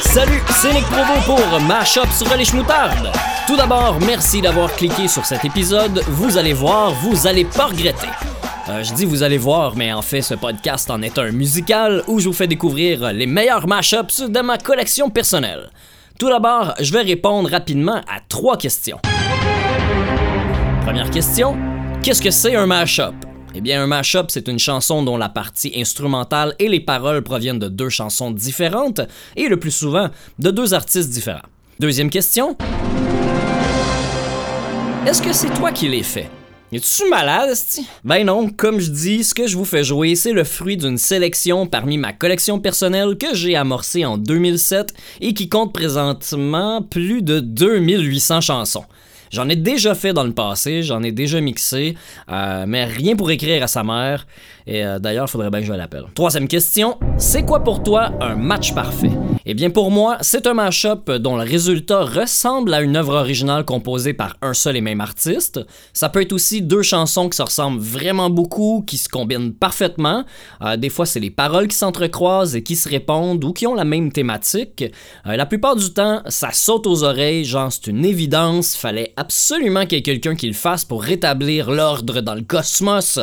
Salut, c'est Nick Provo pour Mashup sur les Schmoutardes. Tout d'abord, merci d'avoir cliqué sur cet épisode. Vous allez voir, vous allez pas regretter. Euh, je dis vous allez voir, mais en fait, ce podcast en est un musical où je vous fais découvrir les meilleurs mashups de ma collection personnelle. Tout d'abord, je vais répondre rapidement à trois questions. Première question, qu'est-ce que c'est un mashup? Eh bien, un mashup, c'est une chanson dont la partie instrumentale et les paroles proviennent de deux chansons différentes et le plus souvent de deux artistes différents. Deuxième question. Est-ce que c'est toi qui l'ai fait? Es-tu malade? Ben non, comme je dis, ce que je vous fais jouer, c'est le fruit d'une sélection parmi ma collection personnelle que j'ai amorcée en 2007 et qui compte présentement plus de 2800 chansons. J'en ai déjà fait dans le passé, j'en ai déjà mixé, euh, mais rien pour écrire à sa mère. Et euh, d'ailleurs, il faudrait bien que je l'appelle. Troisième question, c'est quoi pour toi un match parfait? Eh bien pour moi, c'est un mashup dont le résultat ressemble à une œuvre originale composée par un seul et même artiste. Ça peut être aussi deux chansons qui se ressemblent vraiment beaucoup, qui se combinent parfaitement. Euh, des fois, c'est les paroles qui s'entrecroisent et qui se répondent ou qui ont la même thématique. la plupart du temps, ça saute aux oreilles, genre c'est une évidence, fallait absolument qu'il y ait quelqu'un qui le fasse pour rétablir l'ordre dans le cosmos.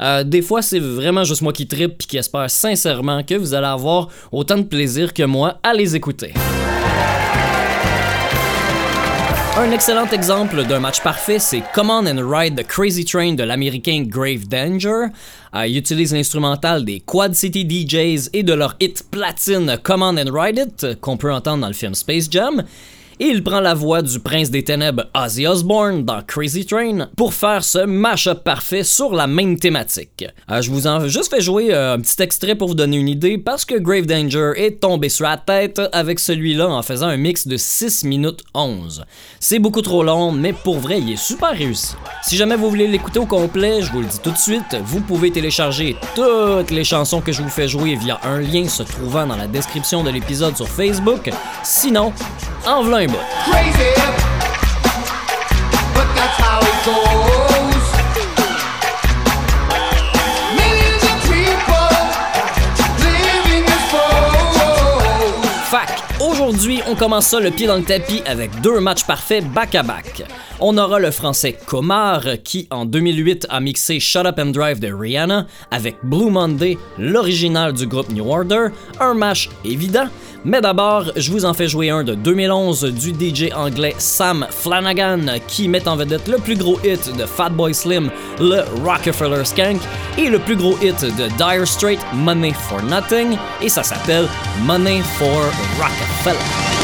Euh, des fois, c'est vraiment juste moi qui tripe et qui espère sincèrement que vous allez avoir autant de plaisir que moi à les écouter. Un excellent exemple d'un match parfait, c'est Come On and Ride the Crazy Train de l'américain Grave Danger. Euh, il utilise l'instrumental des Quad City DJs et de leur hit platine Come On and Ride It, qu'on peut entendre dans le film Space Jam et il prend la voix du prince des ténèbres Ozzy Osbourne dans Crazy Train pour faire ce mash-up parfait sur la même thématique. Euh, je vous en juste fait jouer euh, un petit extrait pour vous donner une idée parce que Grave Danger est tombé sur la tête avec celui-là en faisant un mix de 6 minutes 11. C'est beaucoup trop long, mais pour vrai, il est super réussi. Si jamais vous voulez l'écouter au complet, je vous le dis tout de suite, vous pouvez télécharger toutes les chansons que je vous fais jouer via un lien se trouvant dans la description de l'épisode sur Facebook. Sinon, en un bout. Fac, aujourd'hui, on commence ça le pied dans le tapis avec deux matchs parfaits back-à-back. On aura le français Komar qui en 2008 a mixé Shut Up and Drive de Rihanna avec Blue Monday, l'original du groupe New Order, un match évident, mais d'abord, je vous en fais jouer un de 2011 du DJ anglais Sam Flanagan qui met en vedette le plus gros hit de Fatboy Slim, le Rockefeller Skank, et le plus gros hit de Dire Straits, Money for Nothing, et ça s'appelle Money for Rockefeller.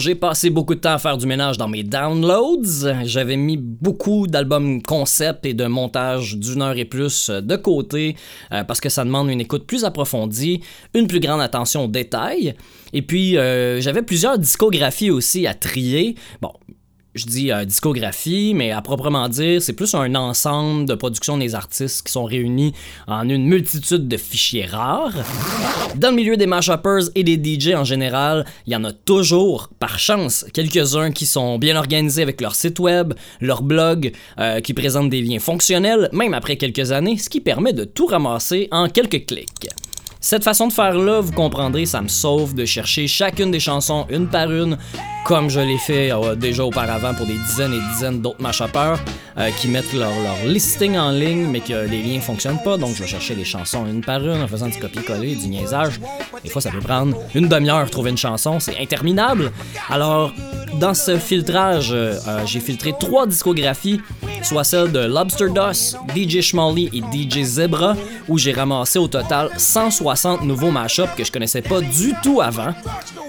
J'ai passé beaucoup de temps à faire du ménage dans mes downloads. J'avais mis beaucoup d'albums concept et de montage d'une heure et plus de côté euh, parce que ça demande une écoute plus approfondie, une plus grande attention aux détails. Et puis, euh, j'avais plusieurs discographies aussi à trier. Bon, je dis euh, discographie, mais à proprement dire, c'est plus un ensemble de productions des artistes qui sont réunis en une multitude de fichiers rares. Dans le milieu des mashuppers et des DJ en général, il y en a toujours, par chance, quelques-uns qui sont bien organisés avec leur site web, leur blog, euh, qui présentent des liens fonctionnels, même après quelques années, ce qui permet de tout ramasser en quelques clics. Cette façon de faire-là, vous comprendrez, ça me sauve de chercher chacune des chansons une par une, comme je l'ai fait euh, déjà auparavant pour des dizaines et dizaines d'autres mashuppers euh, qui mettent leur, listing en ligne, mais que les liens fonctionnent pas. Donc, je vais chercher les chansons une par une en faisant du copier-coller, du niaisage. Des fois, ça peut prendre une demi-heure trouver une chanson, c'est interminable. Alors, dans ce filtrage, euh, j'ai filtré trois discographies, soit celle de Lobster Dust, DJ Schmally et DJ Zebra, où j'ai ramassé au total 160 nouveaux mashups que je connaissais pas du tout avant.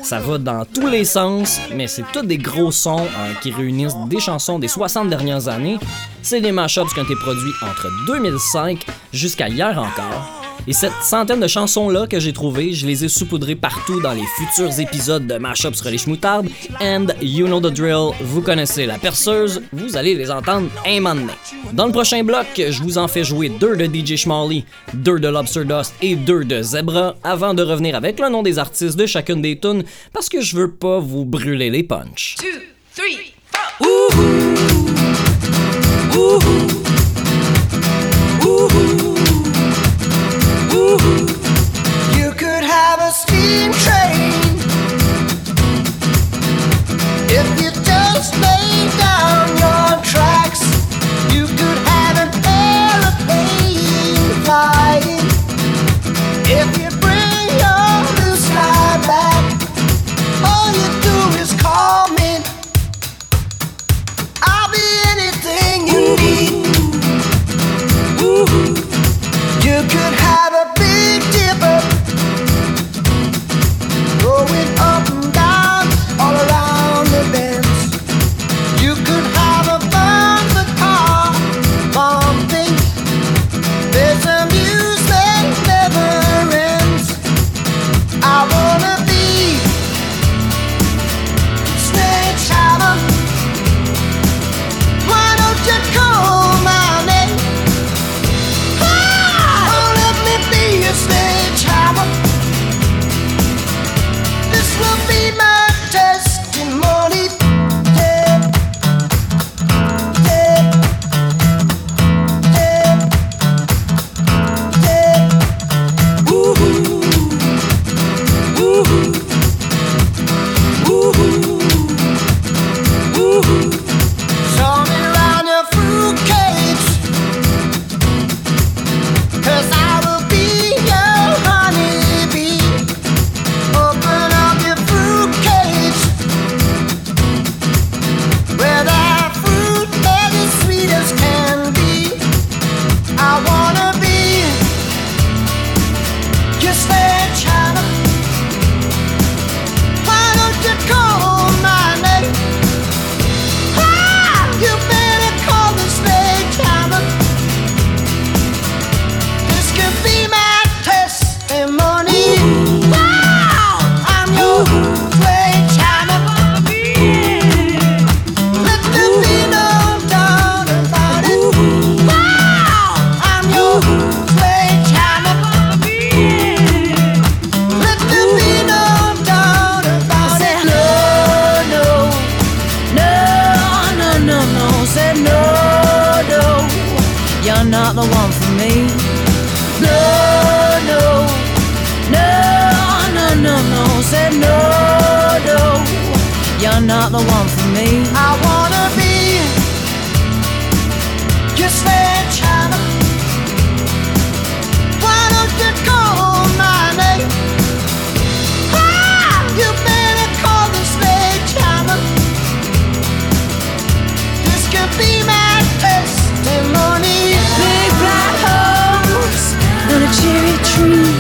Ça va dans tous les sens, mais c'est tous des gros sons euh, qui réunissent des chansons des 60 dernières années. C'est des mashups qui ont été produits entre 2005 jusqu'à hier encore. Et cette centaine de chansons-là que j'ai trouvées, je les ai saupoudrées partout dans les futurs épisodes de Mashup sur les Schmoutardes. And you know the drill, vous connaissez la perceuse, vous allez les entendre un moment donné. Dans le prochain bloc, je vous en fais jouer deux de DJ Schmally, deux de Lobster Dust et deux de Zebra, avant de revenir avec le nom des artistes de chacune des tunes, parce que je veux pas vous brûler les punchs. Two, three, four. If you just lay down your tracks. The one for me. No, no, no, no, no, no. Said no, no. You're not the one for me. I wanna cherry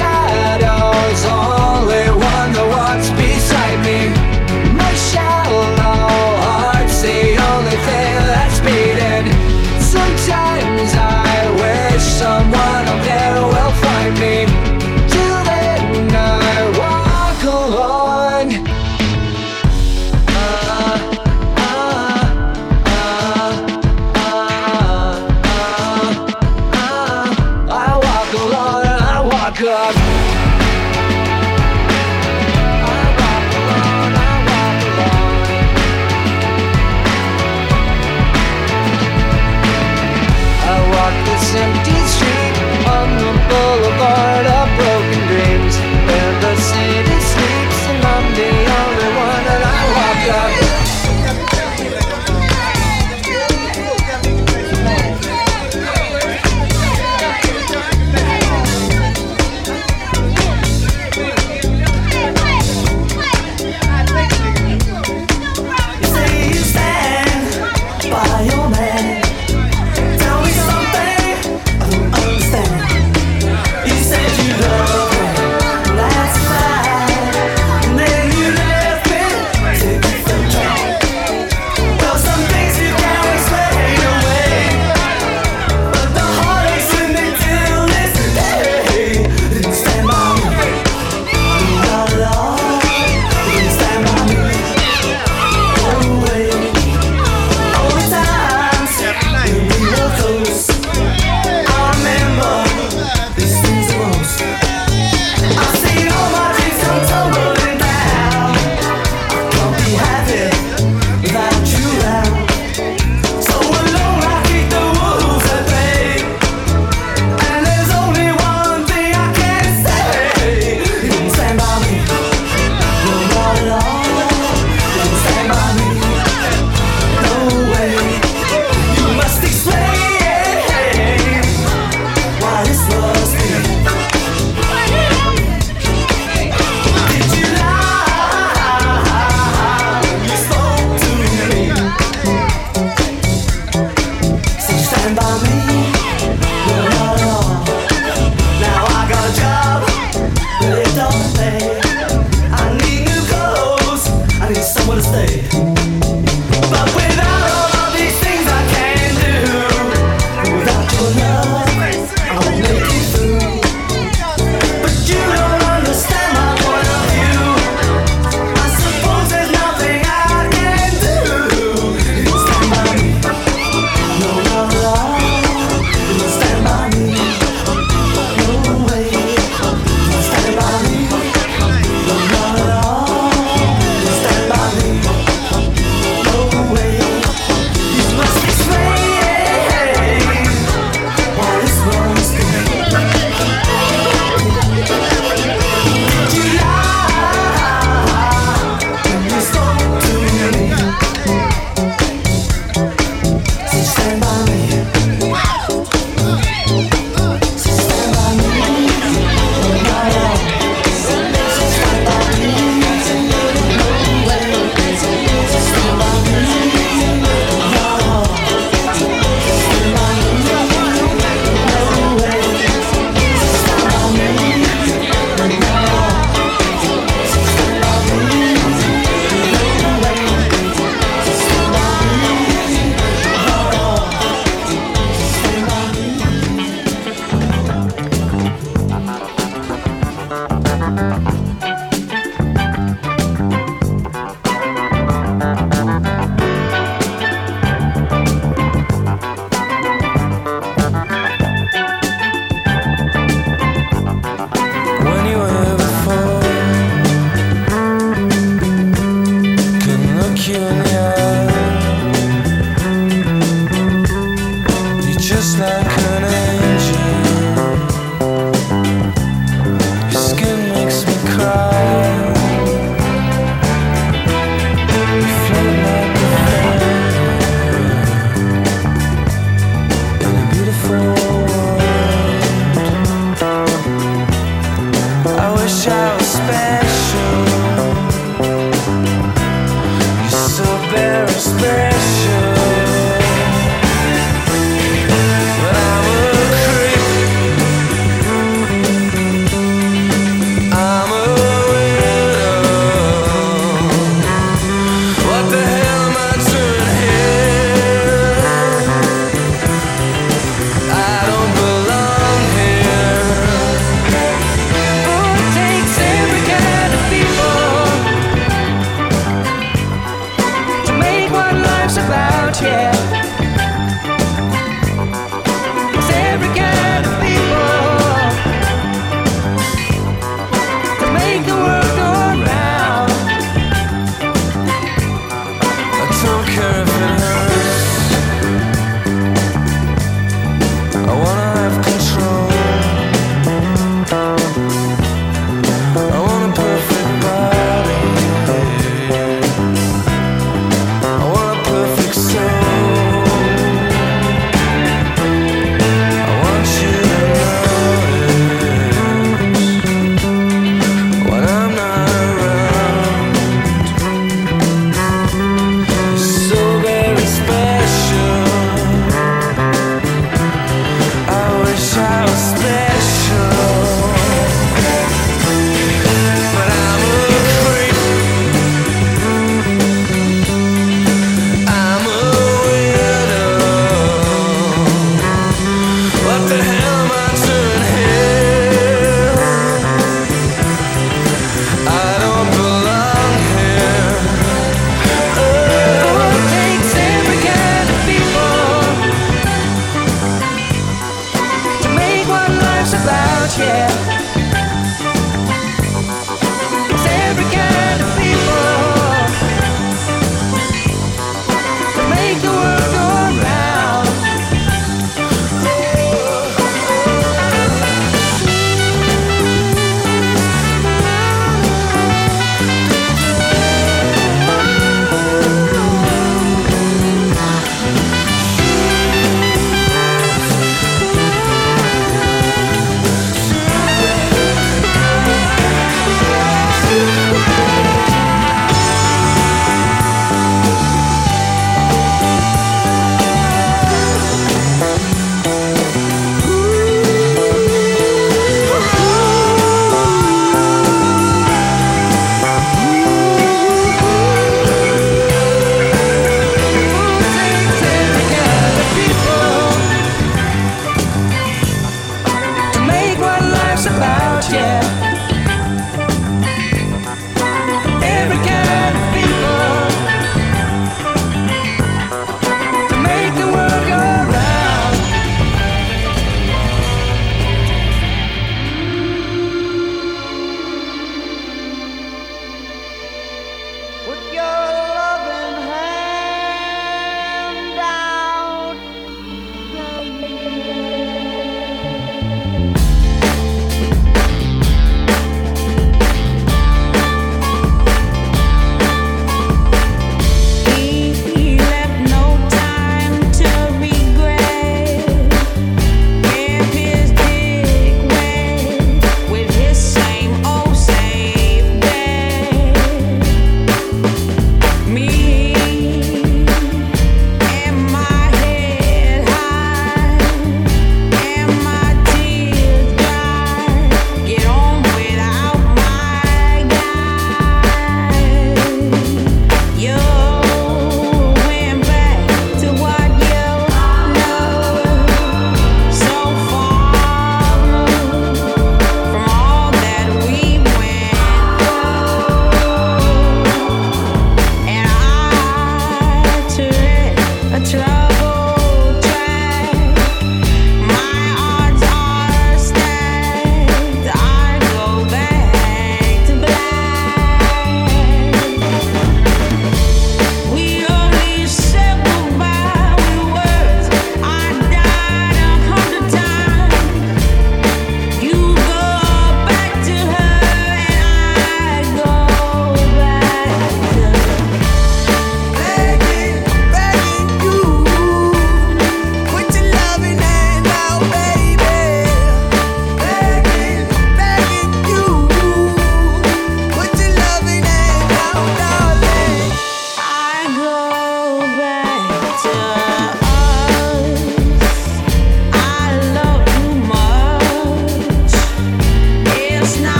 shadow's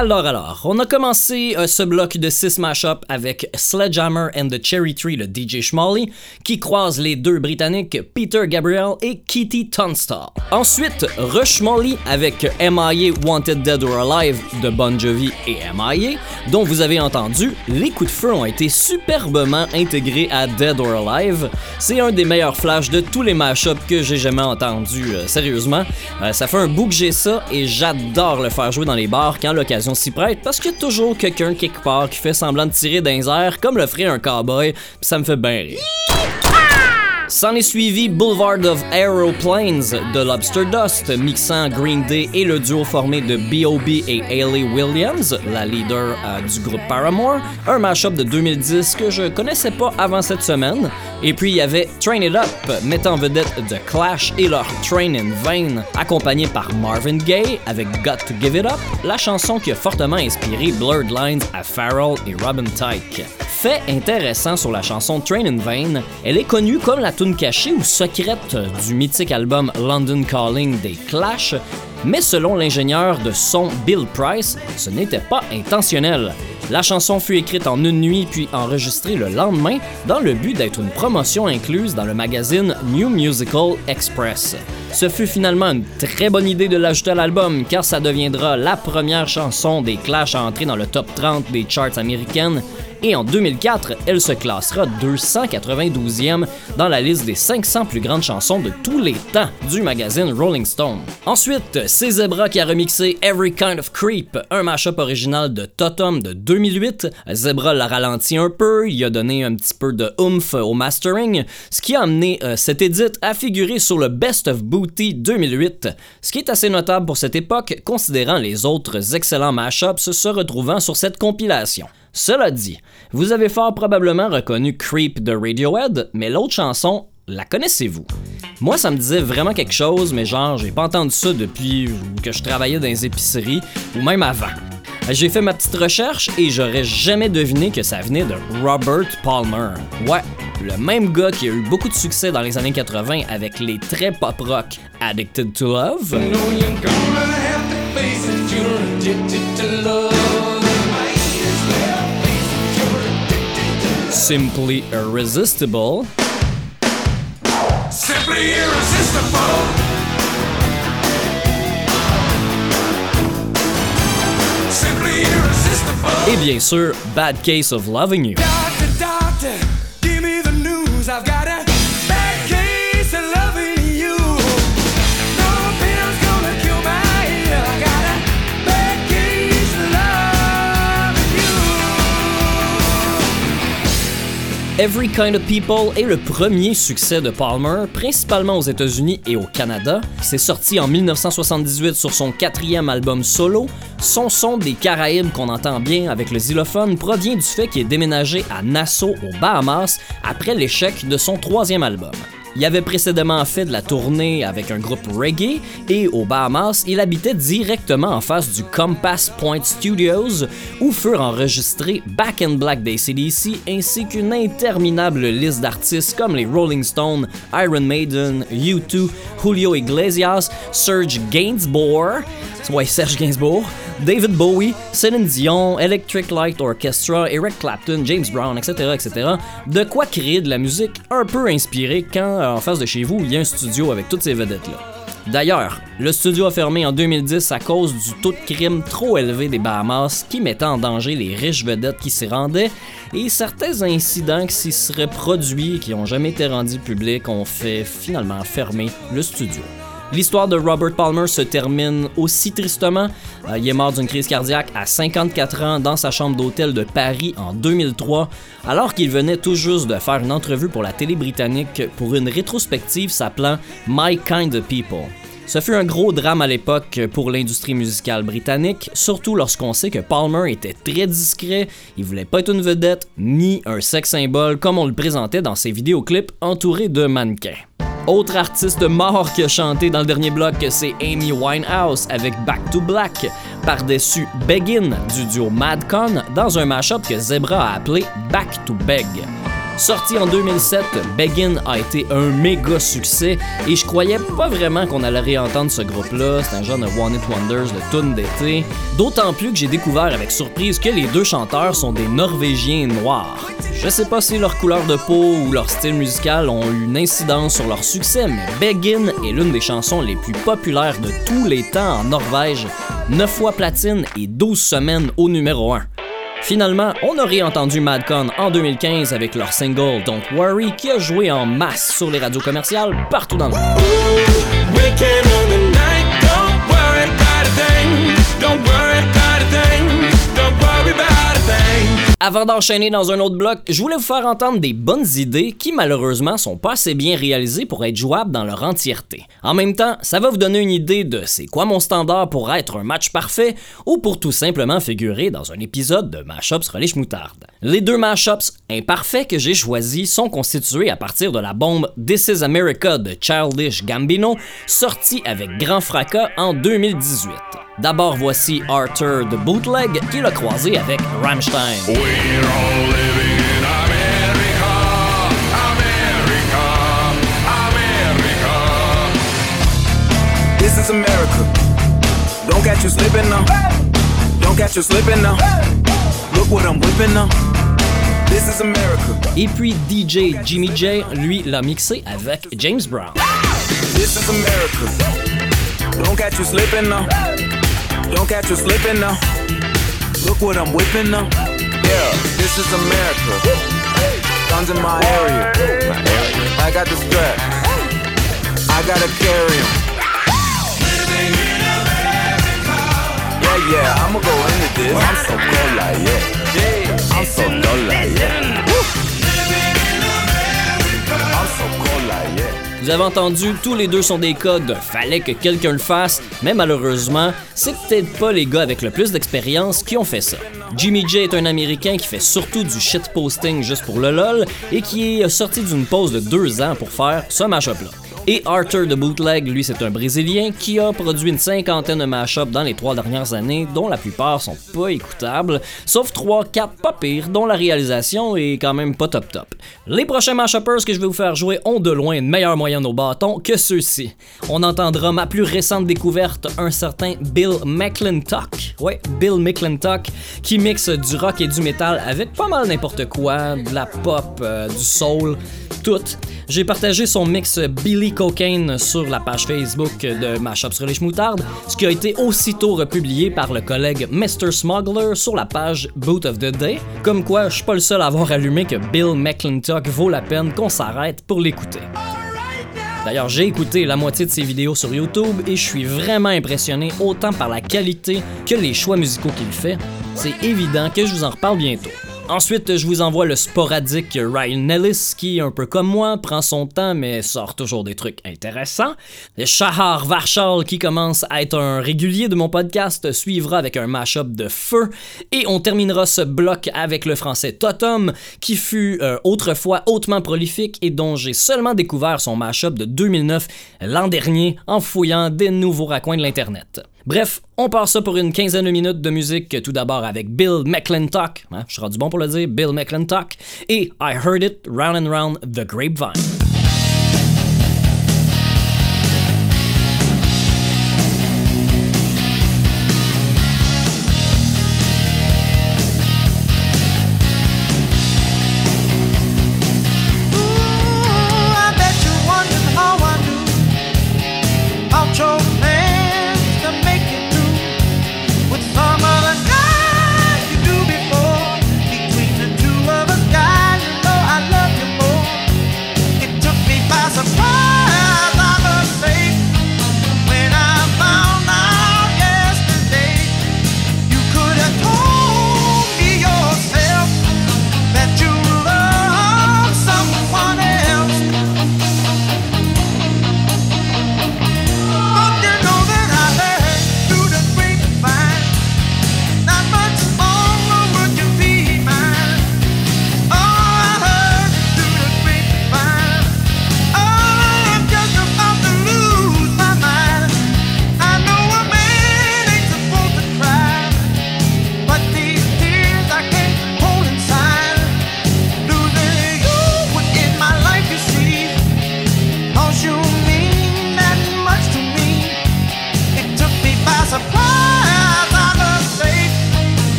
Alors, alors, on a commencé euh, ce bloc de 6 mashup avec Sledgehammer and the Cherry Tree, le DJ Schmally, qui croise les deux Britanniques Peter Gabriel et Kitty Tunstall. Ensuite, Rush Molly avec MIA Wanted Dead or Alive de Bon Jovi et MIA, dont vous avez entendu, les coups de feu ont été superbement intégrés à Dead or Alive. C'est un des meilleurs flashs de tous les mashups que j'ai jamais entendu, euh, sérieusement. Euh, ça fait un bout que j'ai ça et j'adore le faire jouer dans les bars quand l'occasion s'y prête parce qu'il y a toujours quelqu'un quelque part qui fait semblant de tirer les airs comme le ferait un cowboy, pis ça me fait bien rire. S'en est suivi Boulevard of Aeroplanes de Lobster Dust, mixant Green Day et le duo formé de B.O.B. et Hayley Williams, la leader euh, du groupe Paramore, un mashup de 2010 que je connaissais pas avant cette semaine. Et puis il y avait Train It Up, mettant en vedette The Clash et leur Train in Vain, accompagné par Marvin Gaye avec Got to Give It Up, la chanson qui a fortement inspiré Blurred Lines à Farrell et Robin Tyke. Fait intéressant sur la chanson Train in Vain, elle est connue comme la tune cachée ou secrète du mythique album London Calling des Clash, mais selon l'ingénieur de son Bill Price, ce n'était pas intentionnel. La chanson fut écrite en une nuit puis enregistrée le lendemain dans le but d'être une promotion incluse dans le magazine New Musical Express. Ce fut finalement une très bonne idée de l'ajouter à l'album car ça deviendra la première chanson des Clash à entrer dans le top 30 des charts américaines et en 2004, elle se classera 292e dans la liste des 500 plus grandes chansons de tous les temps du magazine Rolling Stone. Ensuite, c'est Zebra qui a remixé Every Kind of Creep, un mashup original de Totem de 2008. Zebra l'a ralenti un peu, il a donné un petit peu de oomph au mastering, ce qui a amené euh, cet à figurer sur le Best of Booty 2008, ce qui est assez notable pour cette époque considérant les autres excellents mashups se retrouvant sur cette compilation. Cela dit, vous avez fort probablement reconnu Creep de Radiohead, mais l'autre chanson, la connaissez-vous? Moi, ça me disait vraiment quelque chose, mais genre, j'ai pas entendu ça depuis que je travaillais dans les épiceries, ou même avant. J'ai fait ma petite recherche et j'aurais jamais deviné que ça venait de Robert Palmer. Ouais, le même gars qui a eu beaucoup de succès dans les années 80 avec les très pop rock Addicted to Love. Simply Irresistible. Simply irresistible. Simply irresistible. Et bien sûr, Bad Case of Loving You. Every Kind of People est le premier succès de Palmer, principalement aux États-Unis et au Canada. C'est sorti en 1978 sur son quatrième album solo. Son son des Caraïbes qu'on entend bien avec le xylophone provient du fait qu'il est déménagé à Nassau, aux Bahamas, après l'échec de son troisième album. Il avait précédemment fait de la tournée avec un groupe reggae et aux Bahamas, il habitait directement en face du Compass Point Studios où furent enregistrés Back in Black d'ACDC ainsi qu'une interminable liste d'artistes comme les Rolling Stones, Iron Maiden, U2, Julio Iglesias, Serge Gainsbourg, Serge Gainsbourg, David Bowie, Céline Dion, Electric Light Orchestra, Eric Clapton, James Brown, etc., etc. De quoi créer de la musique un peu inspirée quand, en face de chez vous, il y a un studio avec toutes ces vedettes-là. D'ailleurs, le studio a fermé en 2010 à cause du taux de crime trop élevé des Bahamas qui mettait en danger les riches vedettes qui s'y rendaient et certains incidents qui s'y seraient produits et qui n'ont jamais été rendus publics ont fait finalement fermer le studio. L'histoire de Robert Palmer se termine aussi tristement. Euh, il est mort d'une crise cardiaque à 54 ans dans sa chambre d'hôtel de Paris en 2003, alors qu'il venait tout juste de faire une entrevue pour la télé britannique pour une rétrospective s'appelant My Kind of People. Ce fut un gros drame à l'époque pour l'industrie musicale britannique, surtout lorsqu'on sait que Palmer était très discret, il voulait pas être une vedette ni un sex symbole comme on le présentait dans ses vidéoclips entourés de mannequins. Autre artiste mort qui a chanté dans le dernier bloc, c'est Amy Winehouse avec Back to Black, par-dessus Begin du duo Madcon dans un mashup que Zebra a appelé Back to Beg. Sorti en 2007, Begin a été un méga succès et je croyais pas vraiment qu'on allait réentendre ce groupe-là. C'est un genre de One It Wonders, de tune d'été. D'autant plus que j'ai découvert avec surprise que les deux chanteurs sont des Norvégiens noirs. Je sais pas si leur couleur de peau ou leur style musical ont eu une incidence sur leur succès, mais Begin est l'une des chansons les plus populaires de tous les temps en Norvège. 9 fois platine et 12 semaines au numéro 1. Finalement, on a réentendu Madcon en 2015 avec leur single Don't Worry qui a joué en masse sur les radios commerciales partout dans le monde. Avant d'enchaîner dans un autre bloc, je voulais vous faire entendre des bonnes idées qui malheureusement sont pas assez bien réalisées pour être jouables dans leur entièreté. En même temps, ça va vous donner une idée de c'est quoi mon standard pour être un match parfait ou pour tout simplement figurer dans un épisode de Mashups Relish Moutarde. Les deux mashups imparfaits que j'ai choisis sont constitués à partir de la bombe This is America de Childish Gambino, sortie avec grand fracas en 2018. D'abord voici Arthur de Bootleg qui l'a croisé avec Rammstein. This is America. Et puis DJ Jimmy J, lui, l'a mixé avec James Brown. This is America. Don't catch you slipping now. Don't catch you slipping now. Look what I'm whipping now. Yeah, this is America. Guns in my area. I got the strap. I gotta carry. Yeah, yeah, I'ma go into this. I'm so cold like yeah. Vous avez entendu, tous les deux sont des de fallait que quelqu'un le fasse, mais malheureusement, c'est peut-être pas les gars avec le plus d'expérience qui ont fait ça. Jimmy J est un Américain qui fait surtout du shitposting juste pour le lol et qui est sorti d'une pause de deux ans pour faire ce mashup-là. Et Arthur de Bootleg, lui, c'est un Brésilien qui a produit une cinquantaine de mashups dans les trois dernières années, dont la plupart sont pas écoutables, sauf 3-4 pas pires, dont la réalisation est quand même pas top top. Les prochains mashuppers que je vais vous faire jouer ont de loin une meilleure moyenne au bâton que ceux-ci. On entendra ma plus récente découverte, un certain Bill McClintock, ouais, Bill McClintock, qui mixe du rock et du métal avec pas mal n'importe quoi, de la pop, euh, du soul, tout. J'ai partagé son mix Billy Cocaine sur la page Facebook de Mashups Relish Moutarde, ce qui a été aussitôt republié par le collègue Mr. Smuggler sur la page Boot of the Day, comme quoi je suis pas le seul à avoir allumé que Bill McClintock vaut la peine qu'on s'arrête pour l'écouter. D'ailleurs, j'ai écouté la moitié de ses vidéos sur YouTube et je suis vraiment impressionné autant par la qualité que les choix musicaux qu'il fait. C'est évident que je vous en reparle bientôt. Ensuite, je vous envoie le sporadique Ryan Nellis qui, un peu comme moi, prend son temps mais sort toujours des trucs intéressants. Shahar Varchal qui commence à être un régulier de mon podcast suivra avec un mashup de feu et on terminera ce bloc avec le français Totem qui fut euh, autrefois hautement prolifique et dont j'ai seulement découvert son mashup de 2009 l'an dernier en fouillant des nouveaux raccoins de l'internet. Bref, on part ça pour une quinzaine de minutes de musique, tout d'abord avec Bill McClintock, hein, je serai du bon pour le dire, Bill McClintock, et I Heard It Round and Round the Grapevine.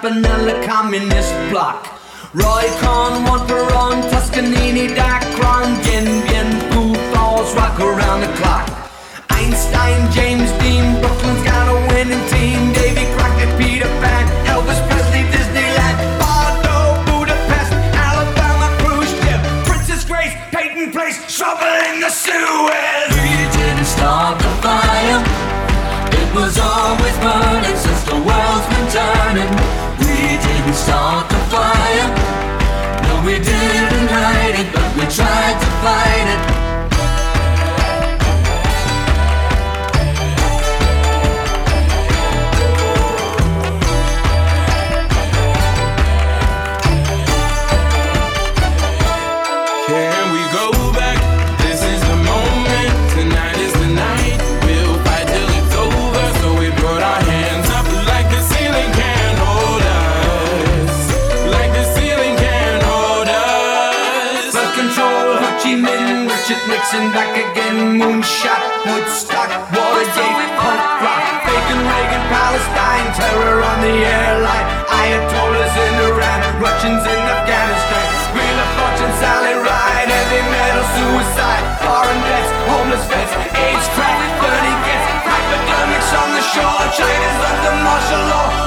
Campanella Communist Bloc. Roy Con, Juan Perón, Toscanini, Dacron, Jin Bien, Falls, rock around the clock. Einstein, James Dean, Brooklyn's got a winning team, Davy Crockett, Peter Pan, Elvis Presley, Disneyland, Bardo, Budapest, Alabama, cruise ship, Princess Grace, Peyton Place, Trouble in the Suez. We didn't start the fire, it was always burning since the world's been turning start the fire. No, we didn't hide it, but we tried to fight it. Woodstock, Watergate, punk rock, Bacon, Reagan, Palestine, terror on the airline, Ayatollahs in Iran, Russians in Afghanistan, Wheel of Fortune, Sally Ride, heavy metal, suicide, foreign debts, homeless vets, AIDS, crack, burning gets, hypodermics on the shore, China's under martial law.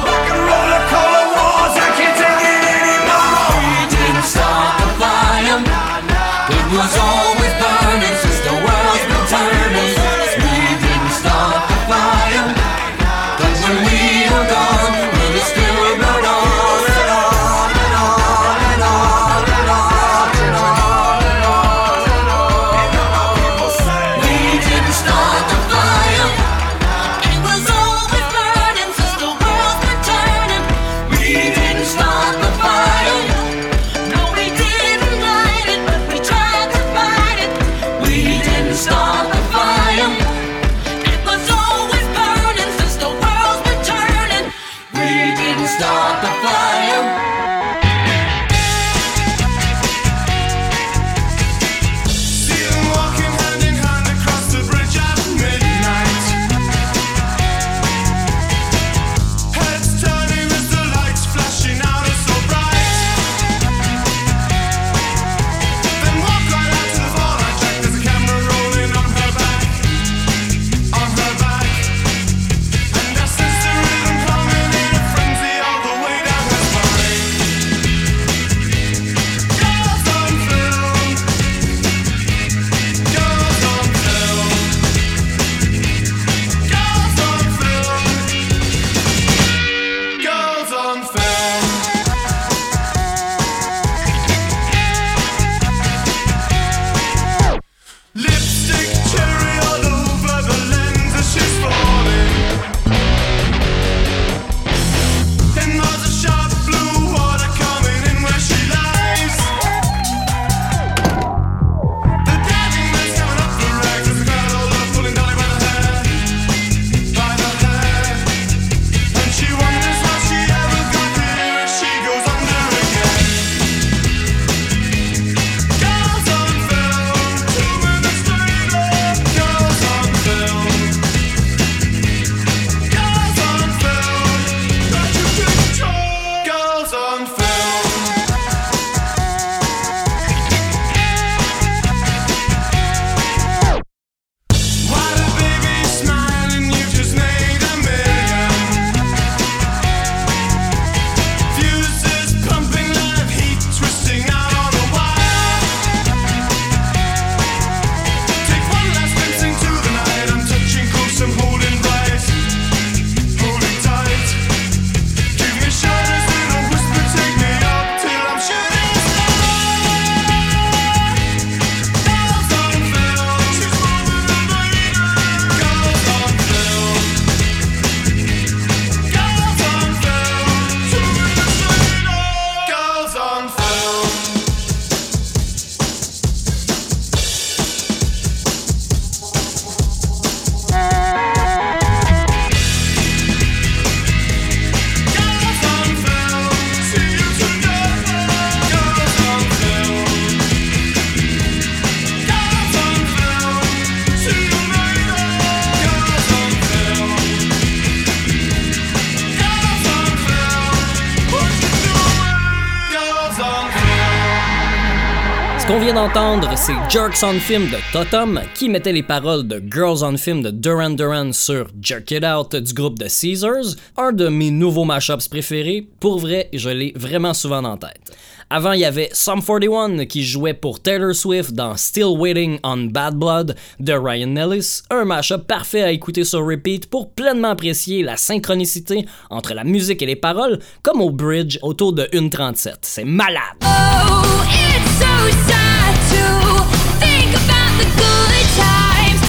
D'entendre, c'est Jerks on Film de Totem qui mettait les paroles de Girls on Film de Duran Duran sur Jerk It Out du groupe de Caesars, un de mes nouveaux mashups préférés. Pour vrai, je l'ai vraiment souvent en tête. Avant, il y avait Sum 41 qui jouait pour Taylor Swift dans Still Waiting on Bad Blood de Ryan Ellis, un mashup parfait à écouter sur repeat pour pleinement apprécier la synchronicité entre la musique et les paroles, comme au bridge autour de 1.37. C'est malade! Oh,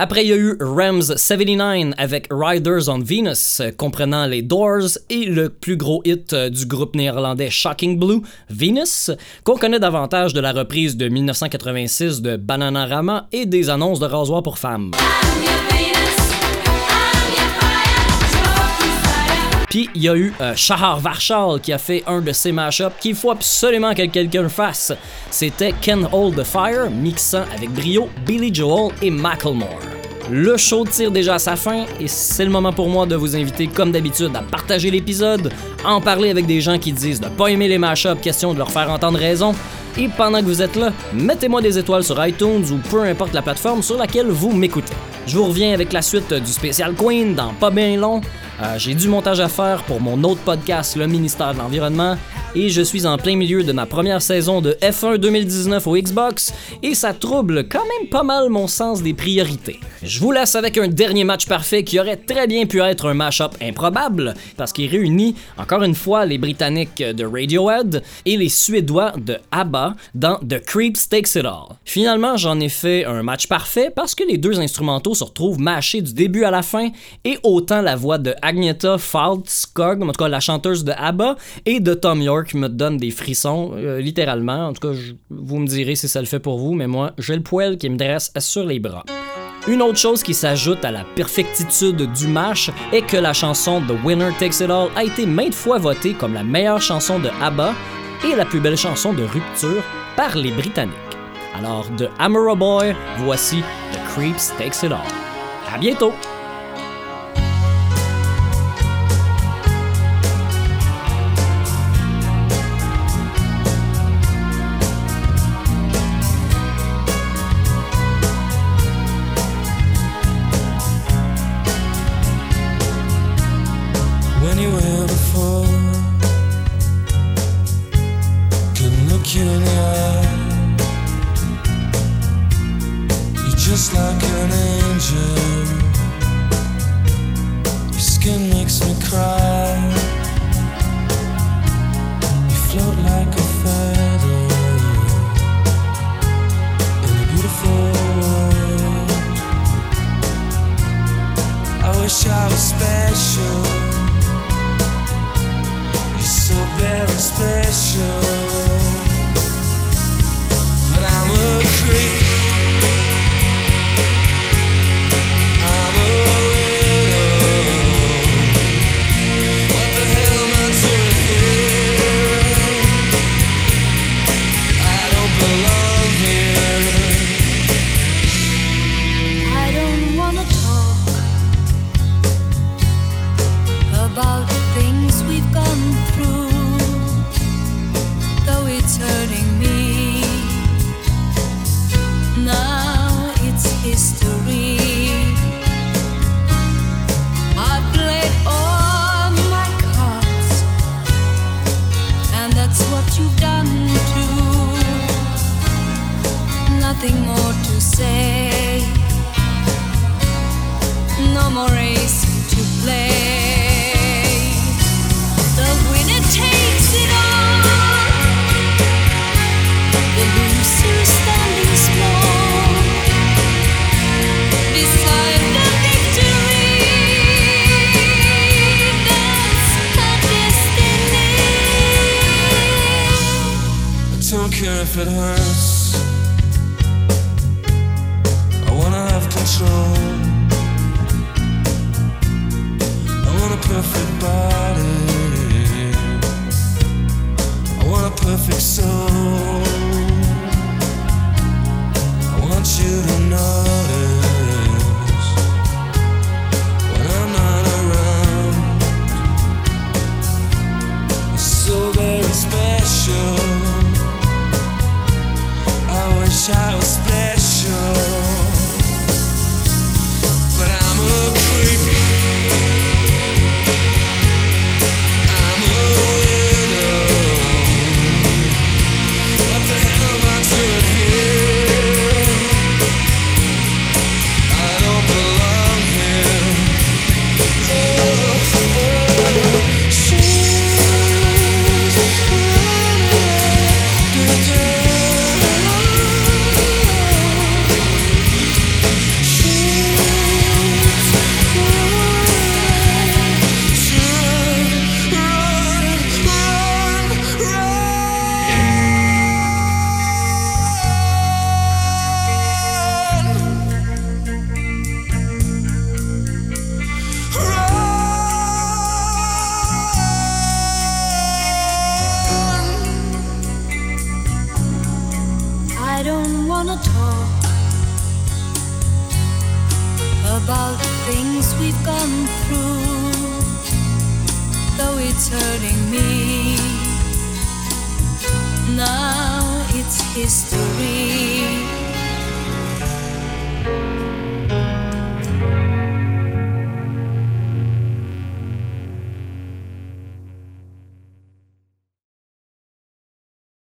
Après, il y a eu Rams 79 avec Riders on Venus, euh, comprenant les Doors et le plus gros hit euh, du groupe néerlandais Shocking Blue, Venus, qu'on connaît davantage de la reprise de 1986 de Bananarama et des annonces de rasoir pour femmes. Puis il y a eu euh, Shahar Varshal qui a fait un de ces mashups qu'il faut absolument que quelqu'un fasse. C'était Ken Hold the Fire mixant avec brio Billy Joel et Macklemore. Le show tire déjà à sa fin et c'est le moment pour moi de vous inviter comme d'habitude à partager l'épisode, à en parler avec des gens qui disent de pas aimer les mashups, question de leur faire entendre raison. Et pendant que vous êtes là, mettez-moi des étoiles sur iTunes ou peu importe la plateforme sur laquelle vous m'écoutez. Je vous reviens avec la suite du spécial Queen dans pas bien long. Euh, J'ai du montage à faire pour mon autre podcast, le ministère de l'Environnement, et je suis en plein milieu de ma première saison de F1 2019 au Xbox, et ça trouble quand même pas mal mon sens des priorités. Je vous laisse avec un dernier match parfait qui aurait très bien pu être un mashup improbable, parce qu'il réunit encore une fois les Britanniques de Radiohead et les Suédois de ABBA dans The Creeps Takes It All. Finalement, j'en ai fait un match parfait parce que les deux instrumentaux se retrouvent mâchés du début à la fin, et autant la voix de Agneta Faltskog, en tout cas la chanteuse de ABBA, et de Tom York me donne des frissons, euh, littéralement. En tout cas, vous me direz si ça le fait pour vous, mais moi, j'ai le poil qui me dresse sur les bras. Une autre chose qui s'ajoute à la perfectitude du match est que la chanson The Winner Takes It All a été maintes fois votée comme la meilleure chanson de ABBA et la plus belle chanson de rupture par les Britanniques. Alors, de Hammer Boy, voici The Creeps Takes It All. À bientôt! If it hurts. I wanna have control. I want a perfect body. I want a perfect soul. I want you to notice when I'm not around. You're so very special. shall